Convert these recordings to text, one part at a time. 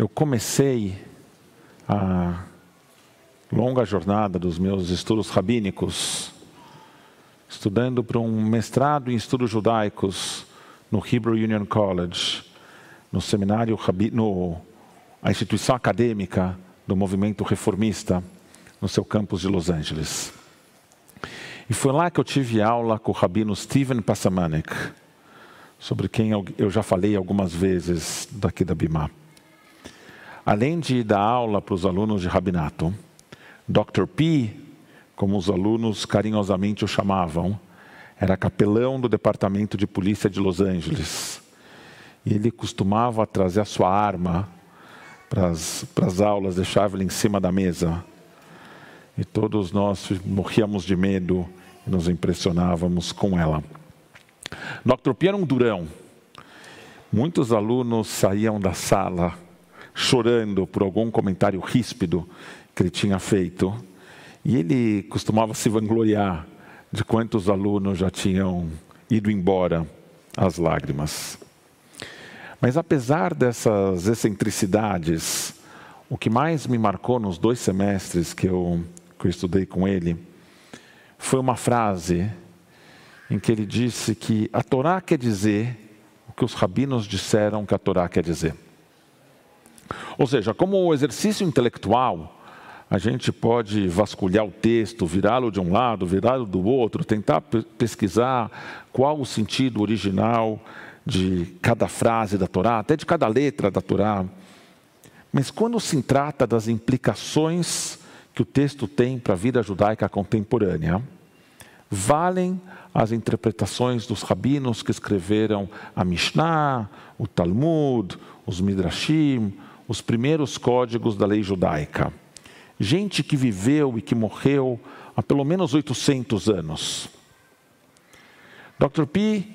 eu comecei a longa jornada dos meus estudos rabínicos, estudando para um mestrado em estudos judaicos no Hebrew Union College, no seminário, no, a instituição acadêmica do movimento reformista, no seu campus de Los Angeles. E foi lá que eu tive aula com o rabino Steven Passamanek, sobre quem eu já falei algumas vezes daqui da Bimá. Além de dar aula para os alunos de rabinato, Dr. P, como os alunos carinhosamente o chamavam, era capelão do Departamento de Polícia de Los Angeles. E ele costumava trazer a sua arma para as aulas, deixava ela em cima da mesa. E todos nós morríamos de medo e nos impressionávamos com ela. Dr. P era um durão. Muitos alunos saíam da sala chorando por algum comentário ríspido que ele tinha feito. E ele costumava se vangloriar de quantos alunos já tinham ido embora às lágrimas. Mas apesar dessas excentricidades, o que mais me marcou nos dois semestres que eu, que eu estudei com ele foi uma frase em que ele disse que a Torá quer dizer o que os rabinos disseram que a Torá quer dizer. Ou seja, como exercício intelectual, a gente pode vasculhar o texto, virá-lo de um lado, virá-lo do outro, tentar pesquisar qual o sentido original de cada frase da Torá, até de cada letra da Torá. Mas quando se trata das implicações que o texto tem para a vida judaica contemporânea, valem as interpretações dos rabinos que escreveram a Mishnah, o Talmud, os Midrashim, os primeiros códigos da lei judaica. Gente que viveu e que morreu há pelo menos 800 anos. Dr. P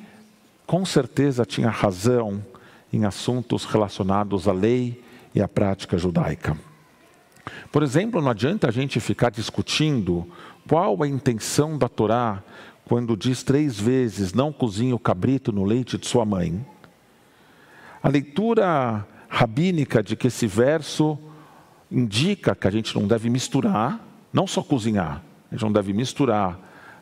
com certeza tinha razão em assuntos relacionados à lei e à prática judaica. Por exemplo, não adianta a gente ficar discutindo qual a intenção da Torá quando diz três vezes: não cozinhe o cabrito no leite de sua mãe. A leitura rabínica de que esse verso indica que a gente não deve misturar, não só cozinhar, a gente não deve misturar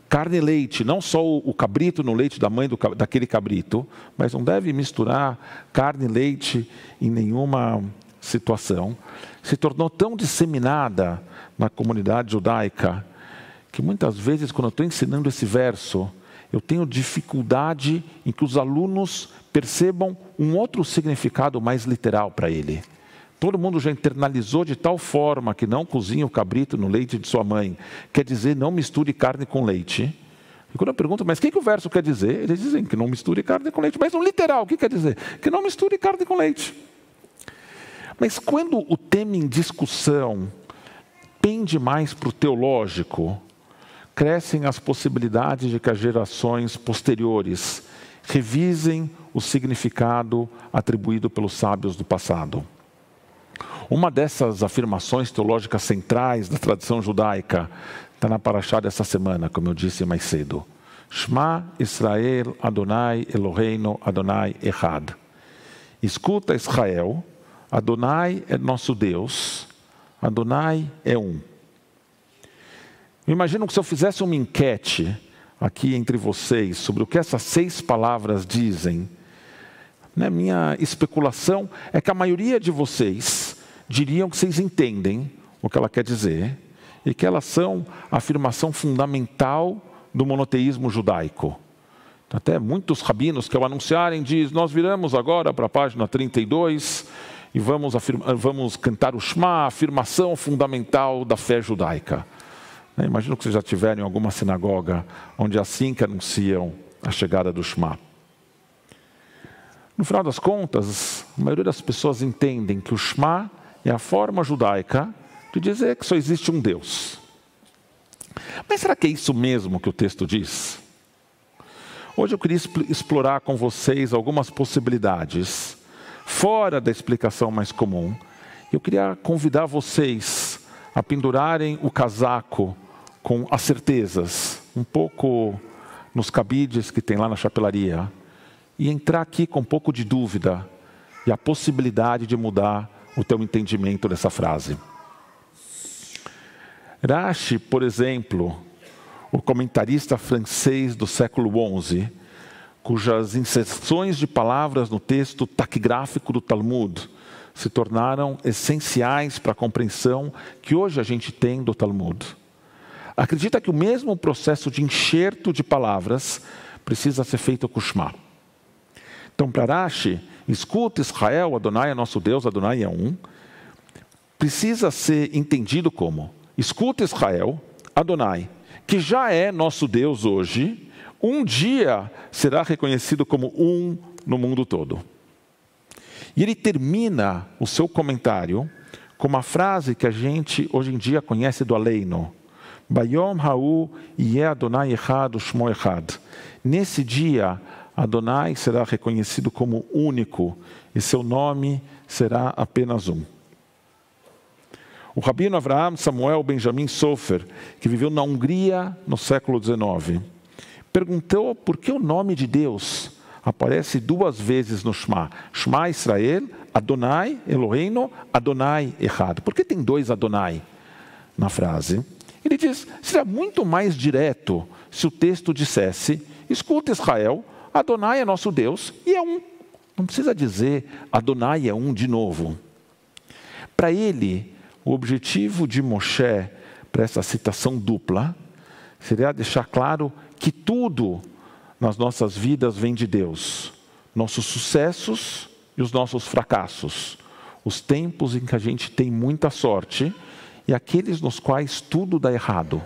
carne e leite, não só o cabrito no leite da mãe do, daquele cabrito, mas não deve misturar carne e leite em nenhuma situação. Se tornou tão disseminada na comunidade judaica que muitas vezes, quando eu estou ensinando esse verso, eu tenho dificuldade em que os alunos percebam um outro significado mais literal para ele. Todo mundo já internalizou de tal forma que não cozinha o cabrito no leite de sua mãe. Quer dizer, não misture carne com leite. E quando eu pergunto, mas o que, que o verso quer dizer? Eles dizem que não misture carne com leite. Mas no literal, o que quer dizer? Que não misture carne com leite. Mas quando o tema em discussão pende mais para o teológico, crescem as possibilidades de que as gerações posteriores revisem o significado atribuído pelos sábios do passado. Uma dessas afirmações teológicas centrais da tradição judaica está na Paraxá dessa semana, como eu disse mais cedo. Shema Israel Adonai Eloheinu Adonai Echad. Escuta Israel, Adonai é nosso Deus, Adonai é um. Imagino que se eu fizesse uma enquete aqui entre vocês sobre o que essas seis palavras dizem, né, minha especulação é que a maioria de vocês diriam que vocês entendem o que ela quer dizer e que elas são a afirmação fundamental do monoteísmo judaico. Até muitos rabinos que ao anunciarem diz: "Nós viramos agora para a página 32 e vamos, vamos cantar o Shema, a afirmação fundamental da fé judaica". Né, imagino que vocês já tiveram em alguma sinagoga onde é assim que anunciam a chegada do Shema. No final das contas, a maioria das pessoas entendem que o Shema é a forma judaica de dizer que só existe um Deus. Mas será que é isso mesmo que o texto diz? Hoje eu queria explorar com vocês algumas possibilidades, fora da explicação mais comum. Eu queria convidar vocês a pendurarem o casaco com as certezas, um pouco nos cabides que tem lá na chapelaria, e entrar aqui com um pouco de dúvida e a possibilidade de mudar o teu entendimento dessa frase. Rashi, por exemplo, o comentarista francês do século XI, cujas inserções de palavras no texto taquigráfico do Talmud se tornaram essenciais para a compreensão que hoje a gente tem do Talmud. Acredita que o mesmo processo de enxerto de palavras precisa ser feito com o Shema. Então, para Rashi, escuta Israel, Adonai é nosso Deus, Adonai é um, precisa ser entendido como escuta Israel, Adonai, que já é nosso Deus hoje, um dia será reconhecido como um no mundo todo. E ele termina o seu comentário com uma frase que a gente hoje em dia conhece do Aleino. Bayom Ha'u Yeh Adonai Echad Shmo Echad. Nesse dia, Adonai será reconhecido como único e seu nome será apenas um. O rabino Avraham Samuel Benjamin Sofer, que viveu na Hungria no século XIX, perguntou por que o nome de Deus aparece duas vezes no Shema. Shema Israel, Adonai Eloheinu, Adonai errado. Por que tem dois Adonai na frase? Ele diz, seria muito mais direto se o texto dissesse, escuta Israel, Adonai é nosso Deus e é um. Não precisa dizer Adonai é um de novo. Para ele, o objetivo de Moshe para essa citação dupla seria deixar claro que tudo nas nossas vidas vem de Deus. Nossos sucessos e os nossos fracassos. Os tempos em que a gente tem muita sorte e aqueles nos quais tudo dá errado.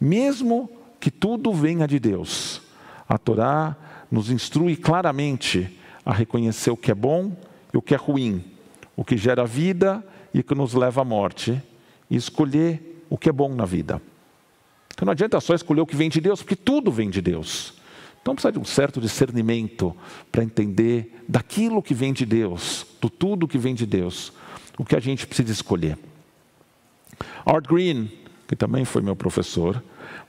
Mesmo que tudo venha de Deus, a Torá nos instrui claramente a reconhecer o que é bom e o que é ruim, o que gera vida e que nos leva à morte, e escolher o que é bom na vida. Então não adianta só escolher o que vem de Deus, porque tudo vem de Deus. Então precisa de um certo discernimento para entender daquilo que vem de Deus, do tudo que vem de Deus, o que a gente precisa escolher. Art Green, que também foi meu professor,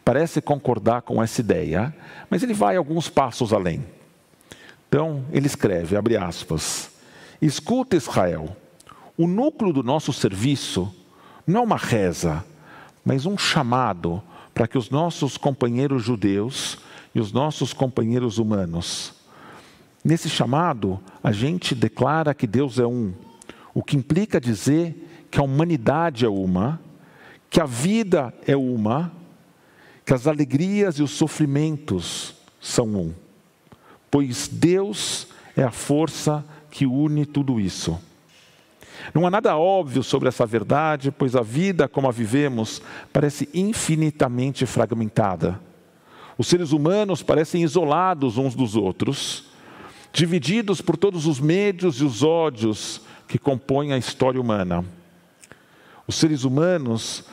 parece concordar com essa ideia, mas ele vai alguns passos além. Então, ele escreve, abre aspas, escuta Israel, o núcleo do nosso serviço não é uma reza, mas um chamado para que os nossos companheiros judeus e os nossos companheiros humanos, nesse chamado, a gente declara que Deus é um, o que implica dizer que a humanidade é uma, que a vida é uma, que as alegrias e os sofrimentos são um, pois Deus é a força que une tudo isso. Não há nada óbvio sobre essa verdade, pois a vida como a vivemos parece infinitamente fragmentada. Os seres humanos parecem isolados uns dos outros, divididos por todos os medos e os ódios que compõem a história humana. Os seres humanos,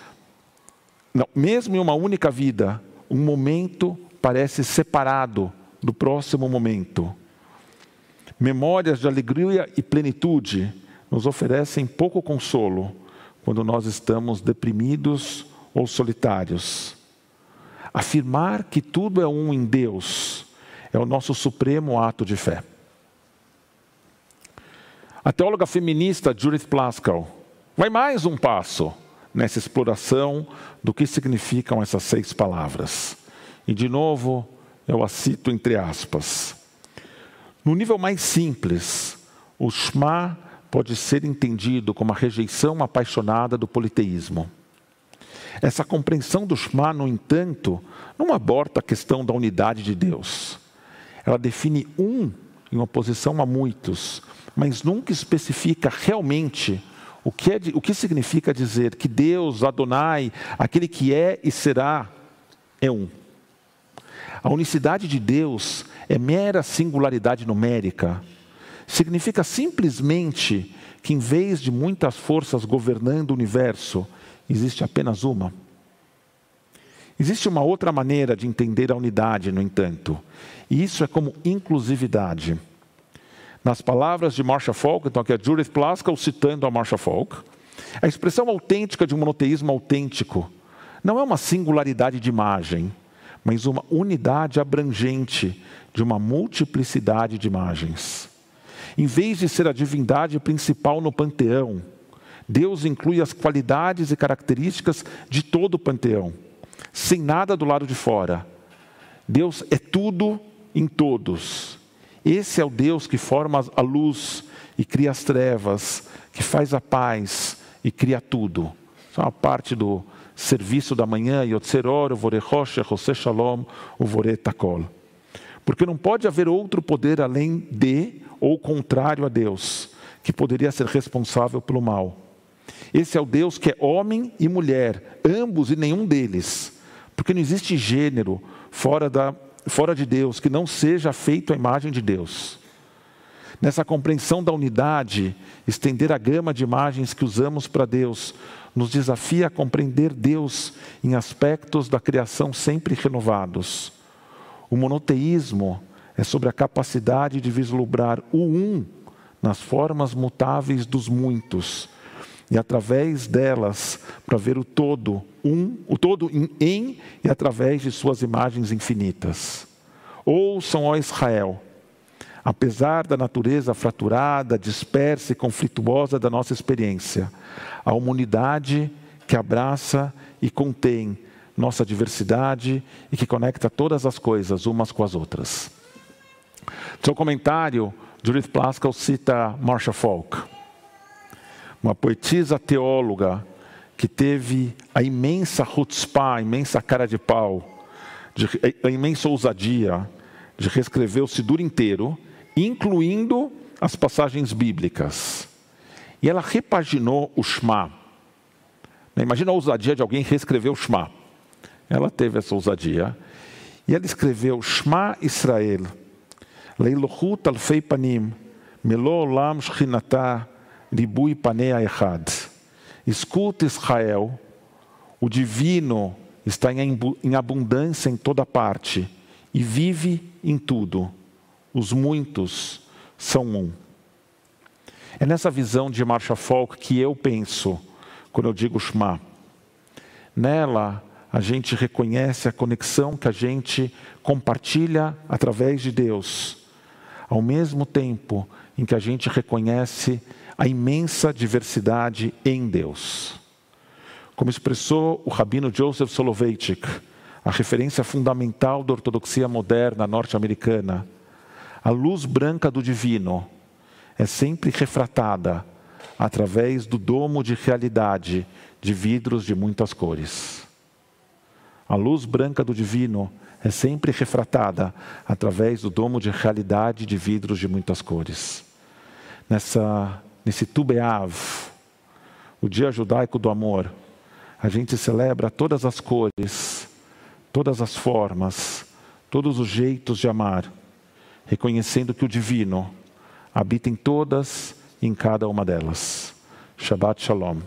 não, mesmo em uma única vida, um momento parece separado do próximo momento. Memórias de alegria e plenitude nos oferecem pouco consolo quando nós estamos deprimidos ou solitários. Afirmar que tudo é um em Deus é o nosso supremo ato de fé. A teóloga feminista Judith Plaskow vai mais um passo nessa exploração do que significam essas seis palavras. E, de novo, eu a cito entre aspas. No nível mais simples, o Shema pode ser entendido como a rejeição apaixonada do politeísmo. Essa compreensão do Shema, no entanto, não aborta a questão da unidade de Deus. Ela define um em oposição a muitos, mas nunca especifica realmente o que, é, o que significa dizer que Deus, Adonai, aquele que é e será, é um. A unicidade de Deus é mera singularidade numérica, significa simplesmente que, em vez de muitas forças governando o universo, existe apenas uma. Existe uma outra maneira de entender a unidade, no entanto, e isso é como inclusividade. Nas palavras de Marshall Falk, então aqui é Judith Plaskow citando a Marshall Falk, a expressão autêntica de um monoteísmo autêntico não é uma singularidade de imagem, mas uma unidade abrangente de uma multiplicidade de imagens. Em vez de ser a divindade principal no panteão, Deus inclui as qualidades e características de todo o panteão, sem nada do lado de fora. Deus é tudo em todos. Esse é o Deus que forma a luz e cria as trevas, que faz a paz e cria tudo. Isso é uma parte do serviço da manhã, Yotzeror, Vorechosh, José Shalom, Vore Takol. Porque não pode haver outro poder além de ou contrário a Deus, que poderia ser responsável pelo mal. Esse é o Deus que é homem e mulher, ambos e nenhum deles. Porque não existe gênero fora, da, fora de Deus que não seja feito à imagem de Deus. Nessa compreensão da unidade, estender a gama de imagens que usamos para Deus nos desafia a compreender Deus em aspectos da criação sempre renovados. O monoteísmo é sobre a capacidade de vislumbrar o um nas formas mutáveis dos muitos e através delas para ver o todo, um, o todo em, em e através de suas imagens infinitas. Ouçam, ó Israel, apesar da natureza fraturada, dispersa e conflituosa da nossa experiência, a humanidade que abraça e contém nossa diversidade e que conecta todas as coisas umas com as outras. Seu comentário, Judith Plaskell cita Marcia Falk, uma poetisa teóloga que teve a imensa chutzpah, a imensa cara de pau, de, a imensa ousadia de reescrever o Sidur inteiro, incluindo as passagens bíblicas. E ela repaginou o Shema. Imagina a ousadia de alguém reescrever o Shema. Ela teve essa ousadia. E ela escreveu Shema Israel, Leilohut alfei panim, Melo olam shchinatah, ribui panea echad. Escuta Israel, o divino está em abundância em toda parte e vive em tudo. Os muitos são um. É nessa visão de Marcha Folk que eu penso quando eu digo Shema. Nela, a gente reconhece a conexão que a gente compartilha através de Deus, ao mesmo tempo em que a gente reconhece a imensa diversidade em Deus. Como expressou o rabino Joseph Soloveitchik, a referência fundamental da ortodoxia moderna norte-americana, a luz branca do divino é sempre refratada através do domo de realidade de vidros de muitas cores. A luz branca do divino é sempre refratada através do domo de realidade de vidros de muitas cores. Nessa, nesse Tubeav, o dia judaico do amor, a gente celebra todas as cores, todas as formas, todos os jeitos de amar, reconhecendo que o divino habita em todas e em cada uma delas. Shabbat Shalom.